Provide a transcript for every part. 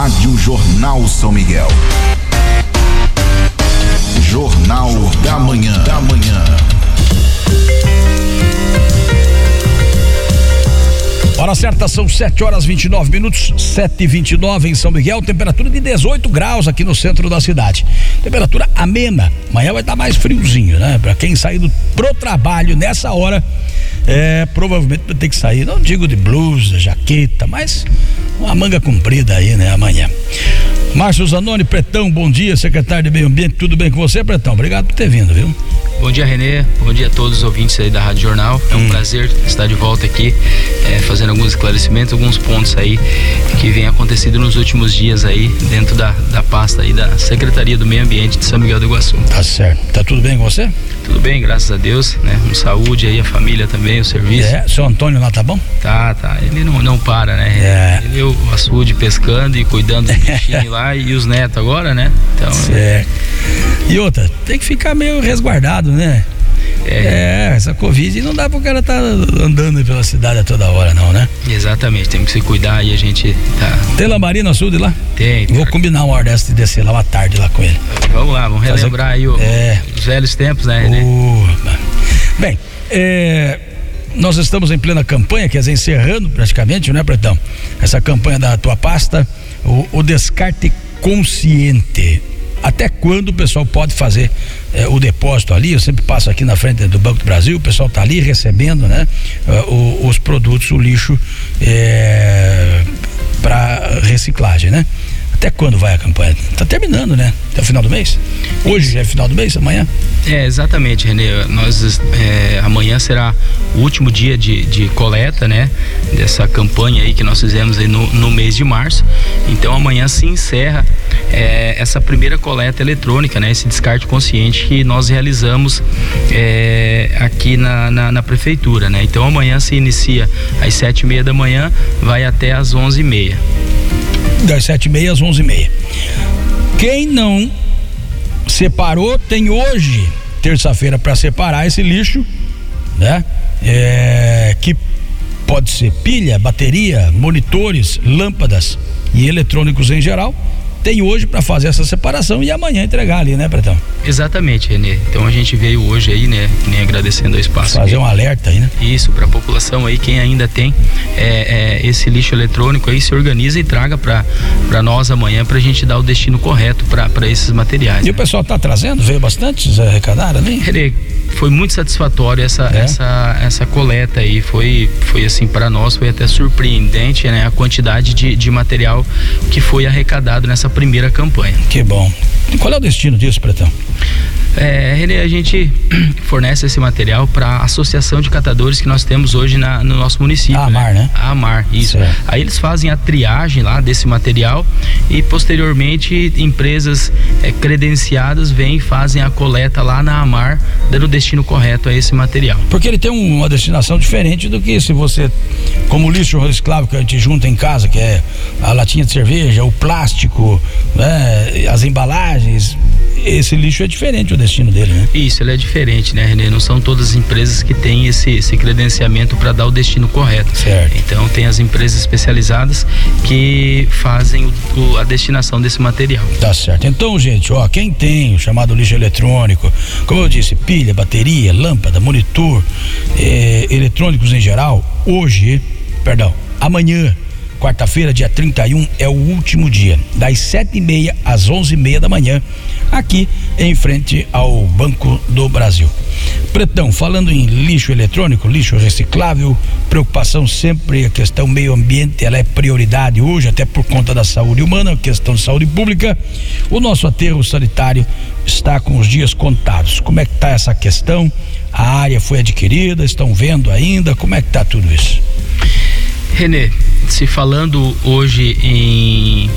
Rádio Jornal São Miguel. Jornal da Manhã. Da Manhã. Hora certa são 7 horas 29 minutos, 7 e 29 em São Miguel, temperatura de 18 graus aqui no centro da cidade. Temperatura amena. Amanhã vai estar mais friozinho, né? Para quem sair pro trabalho nessa hora, é, provavelmente vai ter que sair, não digo de blusa, jaqueta, mas uma manga comprida aí, né? Amanhã. Márcio Zanoni, Pretão, bom dia, secretário de Meio Ambiente, tudo bem com você, Pretão? Obrigado por ter vindo, viu? Bom dia, Renê. Bom dia a todos os ouvintes aí da Rádio Jornal. É um hum. prazer estar de volta aqui, é, fazendo alguns esclarecimentos, alguns pontos aí que vem acontecendo nos últimos dias aí dentro da, da pasta aí da Secretaria do Meio Ambiente de São Miguel do Iguaçu. Tá certo. Tá tudo bem com você? Tudo bem, graças a Deus, né? Com saúde aí, a família também, o serviço. É, seu Antônio lá tá bom? Tá, tá. Ele não, não para, né? É. Ele, o açude pescando e cuidando do bichinho lá e os netos agora, né? Então. Certo. E outra, tem que ficar meio resguardado, né? É. é, essa Covid não dá pro cara estar tá andando pela cidade a toda hora, não, né? Exatamente, tem que se cuidar e a gente tá. Tem lambarina açude lá? Tem. Vou combinar uma hora dessa de descer lá uma tarde lá com ele. Vamos lá, vamos relembrar Fazer... aí o, é. os velhos tempos, né? Uh, bem, é, nós estamos em plena campanha, quer dizer, encerrando praticamente, né, Pretão? Essa campanha da tua pasta, o, o descarte consciente até quando o pessoal pode fazer é, o depósito ali. Eu sempre passo aqui na frente do Banco do Brasil, o pessoal está ali recebendo né, uh, o, os produtos, o lixo é, para reciclagem, né? Até quando vai a campanha? Está terminando, né? Até o final do mês? Hoje é final do mês, amanhã? É, exatamente, Renê. Nós, é, amanhã será o último dia de, de, coleta, né? Dessa campanha aí que nós fizemos aí no, no mês de março. Então amanhã se encerra é, essa primeira coleta eletrônica, né? Esse descarte consciente que nós realizamos é, aqui na, na, na, prefeitura, né? Então amanhã se inicia às sete e meia da manhã, vai até às onze e meia das sete e meia às onze e meia. Quem não separou tem hoje, terça-feira, para separar esse lixo, né? É, que pode ser pilha, bateria, monitores, lâmpadas e eletrônicos em geral tem hoje para fazer essa separação e amanhã entregar ali, né, Pretão? Exatamente, Renê. Então a gente veio hoje aí, né, nem agradecendo o espaço. Fazer um alerta aí, né? Isso, para a população aí, quem ainda tem é, é, esse lixo eletrônico aí, se organiza e traga para nós amanhã para a gente dar o destino correto para esses materiais. E né? o pessoal tá trazendo? Veio bastante arrecadar ali? Renê, foi muito satisfatório essa, é? essa, essa coleta aí. Foi, foi assim, para nós foi até surpreendente, né? A quantidade de, de material que foi arrecadado nessa primeira campanha. Que bom. E qual é o destino disso, Pretão? É, René, a gente fornece esse material para a associação de catadores que nós temos hoje na, no nosso município. A Amar, né? né? A Amar, isso. Certo. Aí eles fazem a triagem lá desse material e posteriormente empresas é, credenciadas vêm e fazem a coleta lá na Amar, dando o destino correto a esse material. Porque ele tem uma destinação diferente do que se você, como lixo reciclável que a gente junta em casa, que é a latinha de cerveja, o plástico, né, as embalagens, esse lixo é diferente destino dele, né? Isso, ele é diferente, né, Renê? Não são todas as empresas que têm esse, esse credenciamento para dar o destino correto. Certo. Então tem as empresas especializadas que fazem o, a destinação desse material. Tá certo. Então, gente, ó, quem tem o chamado lixo eletrônico, como eu disse, pilha, bateria, lâmpada, monitor, eh, eletrônicos em geral, hoje, perdão, amanhã Quarta-feira, dia 31, é o último dia, das sete e meia às onze e meia da manhã, aqui em frente ao Banco do Brasil. Pretão, falando em lixo eletrônico, lixo reciclável, preocupação sempre, a questão meio ambiente, ela é prioridade hoje, até por conta da saúde humana, questão de saúde pública. O nosso aterro sanitário está com os dias contados. Como é que está essa questão? A área foi adquirida, estão vendo ainda? Como é que está tudo isso? Renê, se falando hoje em,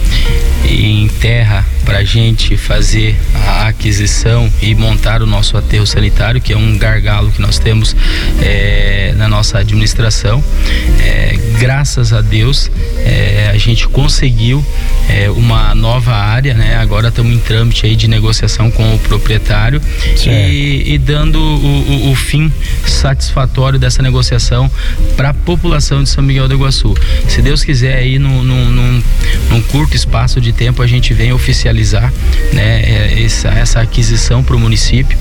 em terra para gente fazer a aquisição e montar o nosso aterro sanitário, que é um gargalo que nós temos é, na nossa administração. É, graças a Deus é, a gente conseguiu é, uma nova área, né? Agora estamos em trâmite aí de negociação com o proprietário e, e, dando o, o, o, fim satisfatório dessa negociação para a população de São Miguel do Iguaçu. Se Deus quiser aí num, num, num, curto espaço de tempo a gente vem oficializar né, é, essa, essa aquisição para o município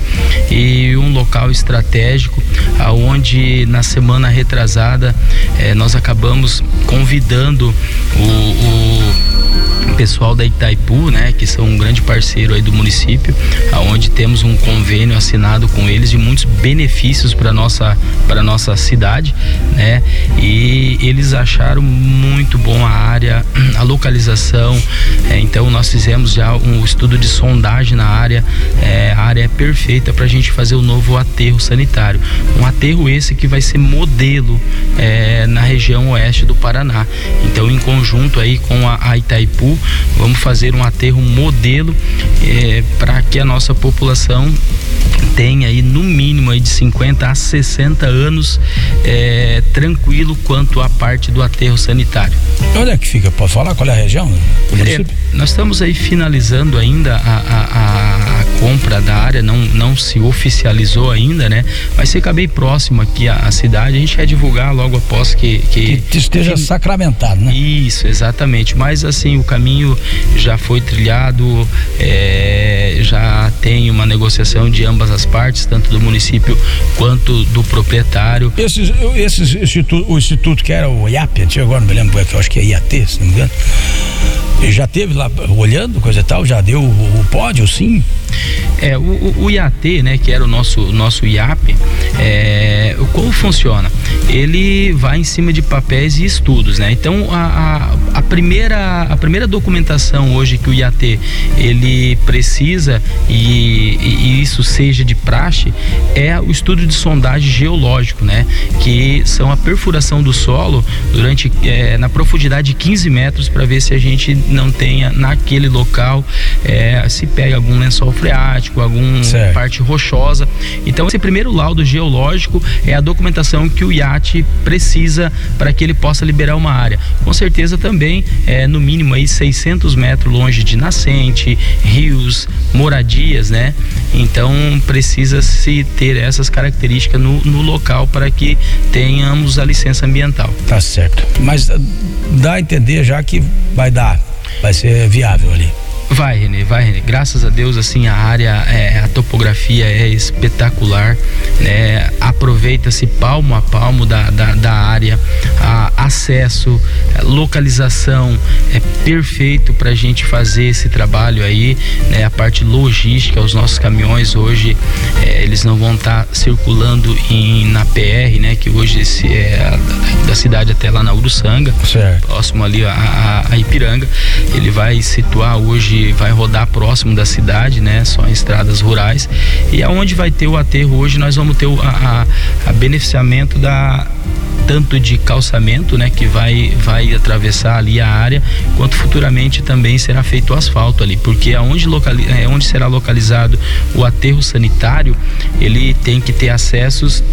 e um local estratégico aonde na semana retrasada eh, nós acabamos convidando o, o pessoal da Itaipu, né, que são um grande parceiro aí do município, aonde temos um convênio assinado com eles de muitos benefícios para nossa para nossa cidade, né? E eles acharam muito bom a área, a localização. É, então nós fizemos já um estudo de sondagem na área. É, a área é perfeita para a gente fazer o novo aterro sanitário. Um aterro esse que vai ser modelo é, na região oeste do Paraná. Então em conjunto aí com a, a Itaipu vamos fazer um aterro modelo é, para que a nossa população tenha aí no mínimo aí de 50 a 60 anos é, tranquilo quanto à parte do aterro sanitário. Onde é que fica? Pode falar qual é a região? É, nós estamos aí finalizando ainda a, a, a, compra da área, não, não se oficializou ainda, né? Mas se caber próximo aqui à, cidade, a gente quer divulgar logo após que. Que, que esteja que, sacramentado, né? Isso, exatamente. Mas assim, o caminho já foi trilhado, é, já tem uma negociação de ambas as partes, tanto do município quanto do proprietário. Esses, esses instituto, o instituto que era o IAP, agora não me lembro, é eu acho que é IAT, se não me engano já teve lá olhando, coisa e tal, já deu o, o pódio, sim? É, o, o, IAT, né, que era o nosso, nosso IAP, é, funciona? Ele vai em cima de papéis e estudos, né? Então a, a, a, primeira, a primeira documentação hoje que o IAT ele precisa e, e, isso seja de praxe é o estudo de sondagem geológico, né? Que são a perfuração do solo durante é, na profundidade de 15 metros para ver se a gente não tenha naquele local é, se pega algum lençol freático, alguma parte rochosa. Então esse primeiro laudo geológico é a documentação que o IAT precisa para que ele possa liberar uma área. Com certeza também é no mínimo aí 600 metros longe de nascente, rios, moradias, né? Então precisa se ter essas características no, no local para que tenhamos a licença ambiental. Tá certo. Mas dá a entender já que vai dar vai ser viável ali. Vai, Renê, vai, Renê. Graças a Deus, assim, a área, é, a topografia é espetacular, né? Aproveita-se palmo a palmo da, da, da área, acesso, a localização é perfeito para a gente fazer esse trabalho aí, né? A parte logística, os nossos caminhões hoje, é, eles não vão estar tá circulando em, na PR, né? Que hoje esse é a, da cidade até lá na Uruçanga, certo. próximo ali a, a, a Ipiranga. Ele vai situar hoje vai rodar próximo da cidade, né? Só em estradas rurais. E aonde vai ter o aterro hoje, nós vamos ter o a, a, a beneficiamento da tanto de calçamento, né, que vai vai atravessar ali a área, quanto futuramente também será feito o asfalto ali, porque aonde locali é, onde será localizado o aterro sanitário, ele tem que ter acessos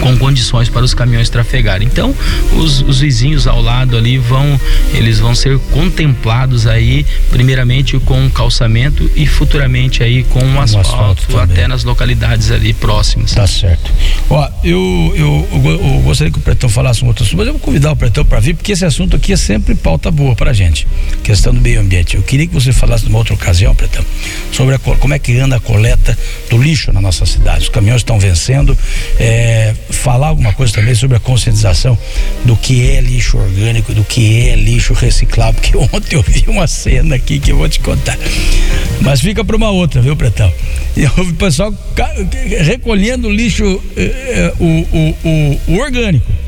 com condições para os caminhões trafegarem. Então, os, os vizinhos ao lado ali vão, eles vão ser contemplados aí, primeiramente com o calçamento e futuramente aí com o asfalto, asfalto até nas localidades ali próximas. Tá certo. Ó, eu, eu, eu, eu gostaria que o Pretão falasse um outro assunto, mas eu vou convidar o Pretão para vir, porque esse assunto aqui é sempre pauta boa pra gente. Questão do meio ambiente. Eu queria que você falasse numa outra ocasião, Pretão, sobre a, como é que anda a coleta do lixo na nossa cidade. Os caminhões estão vencendo. É, falar alguma coisa também sobre a conscientização do que é lixo orgânico, do que é lixo reciclável, porque ontem eu vi uma cena aqui que eu vou te contar. Mas fica para uma outra, viu, Pretão? Eu o pessoal recolhendo lixo, eh, eh, o, o, o, o, orgânico.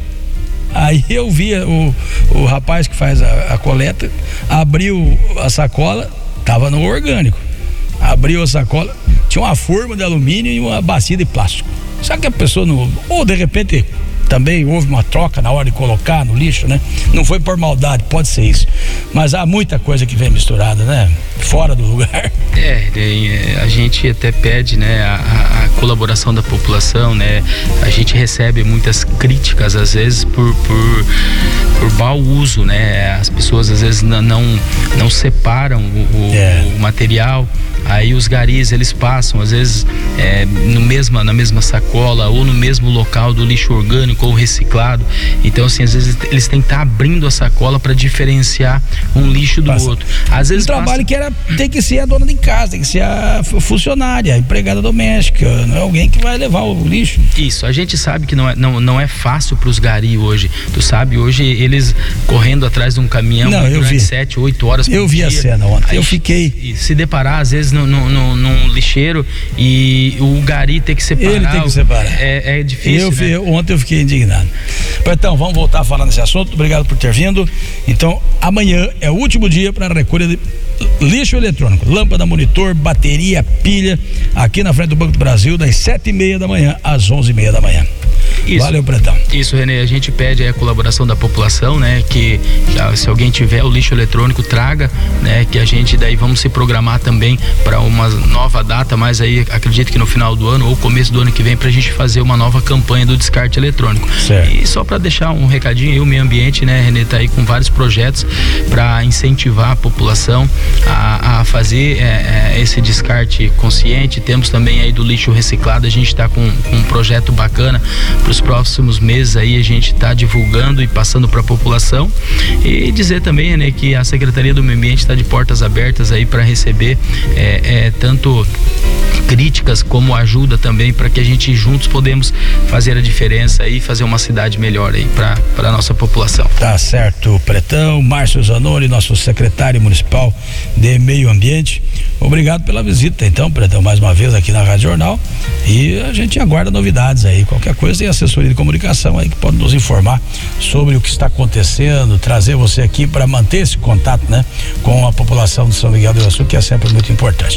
Aí eu vi o, o rapaz que faz a, a coleta, abriu a sacola, tava no orgânico. Abriu a sacola, tinha uma forma de alumínio e uma bacia de plástico. Sabe que a pessoa não. Ou de repente também houve uma troca na hora de colocar no lixo, né? Não foi por maldade, pode ser isso. Mas há muita coisa que vem misturada, né? fora do lugar. É, a gente até pede, né, a, colaboração da população, né? A gente recebe muitas críticas às vezes por, por, por mau uso, né? As pessoas às vezes não não, não separam o, é. o material aí os garis eles passam às vezes é, no mesma, na mesma sacola ou no mesmo local do lixo orgânico ou reciclado. Então, assim, às vezes eles têm que estar abrindo a sacola para diferenciar um lixo do passa. outro. Às vezes um trabalho passa... que era tem que ser a dona de casa, tem que ser a funcionária, a empregada doméstica, não é alguém que vai levar o lixo. Isso, a gente sabe que não é, não, não é fácil para os gari hoje. Tu sabe, hoje eles correndo atrás de um caminhão não, durante vi. sete, oito horas Eu vi dia. a cena ontem, eu fiquei. Se deparar, às vezes, no, num lixeiro e o gari ter que separar. Ele tem que separar. É, é difícil. Eu, né? Ontem eu fiquei indignado. Então, vamos voltar a falar nesse assunto. Obrigado por ter vindo. Então, amanhã é o último dia para a recolha de lixo eletrônico, lâmpada, monitor, bateria, pilha, aqui na frente do Banco do Brasil, das sete e meia da manhã às onze e meia da manhã. Isso, Valeu, Pretão. Isso, Renê. A gente pede a colaboração da população, né? Que se alguém tiver o lixo eletrônico, traga, né? Que a gente daí vamos se programar também para uma nova data, mas aí acredito que no final do ano ou começo do ano que vem para a gente fazer uma nova campanha do descarte eletrônico. Certo. E só para deixar um recadinho aí, o meio ambiente, né, Renê, tá aí com vários projetos para incentivar a população a, a fazer é, é, esse descarte consciente. Temos também aí do lixo reciclado, a gente está com, com um projeto bacana para os próximos meses aí a gente está divulgando e passando para a população e dizer também né, que a Secretaria do Meio Ambiente está de portas abertas aí para receber é, é, tanto críticas como ajuda também para que a gente juntos podemos fazer a diferença e fazer uma cidade melhor aí para a nossa população. Tá certo, Pretão, Márcio Zanoni, nosso secretário municipal de Meio Ambiente. Obrigado pela visita, então, Pretão, mais uma vez aqui na Rádio Jornal. E a gente aguarda novidades aí. Qualquer coisa tem assessoria de comunicação aí que pode nos informar sobre o que está acontecendo, trazer você aqui para manter esse contato, né, com a população de São Miguel do Iguaçu, que é sempre muito importante.